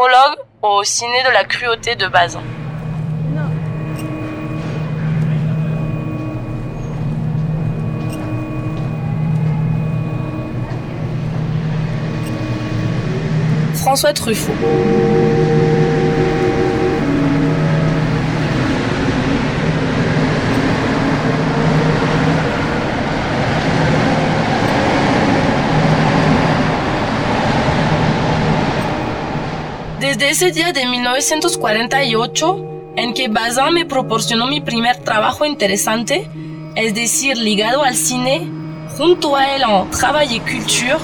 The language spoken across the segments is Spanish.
Prologue au ciné de la cruauté de Bazin. François Truffaut. Desde ese día de 1948, en que Bazin me proporcionó mi primer trabajo interesante, es decir, ligado al cine, junto a él en Travail et Culture,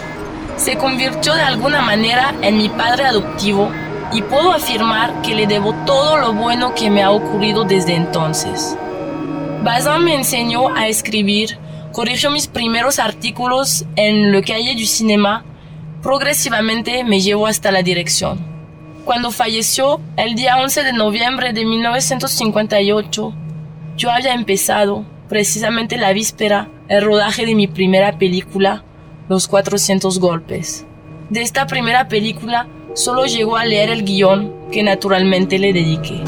se convirtió de alguna manera en mi padre adoptivo y puedo afirmar que le debo todo lo bueno que me ha ocurrido desde entonces. Bazin me enseñó a escribir, corrigió mis primeros artículos en Le Cahier du Cinéma, progresivamente me llevó hasta la dirección. Cuando falleció el día 11 de noviembre de 1958, yo había empezado, precisamente la víspera, el rodaje de mi primera película, Los 400 golpes. De esta primera película solo llegó a leer el guion que naturalmente le dediqué.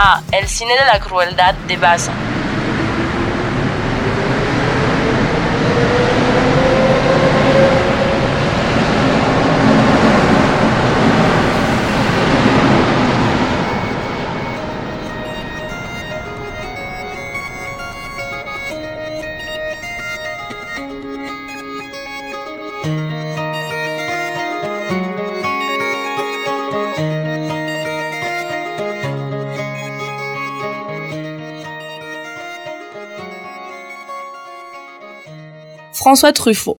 A El cine de la crueldad de Bazin. François Truffaut.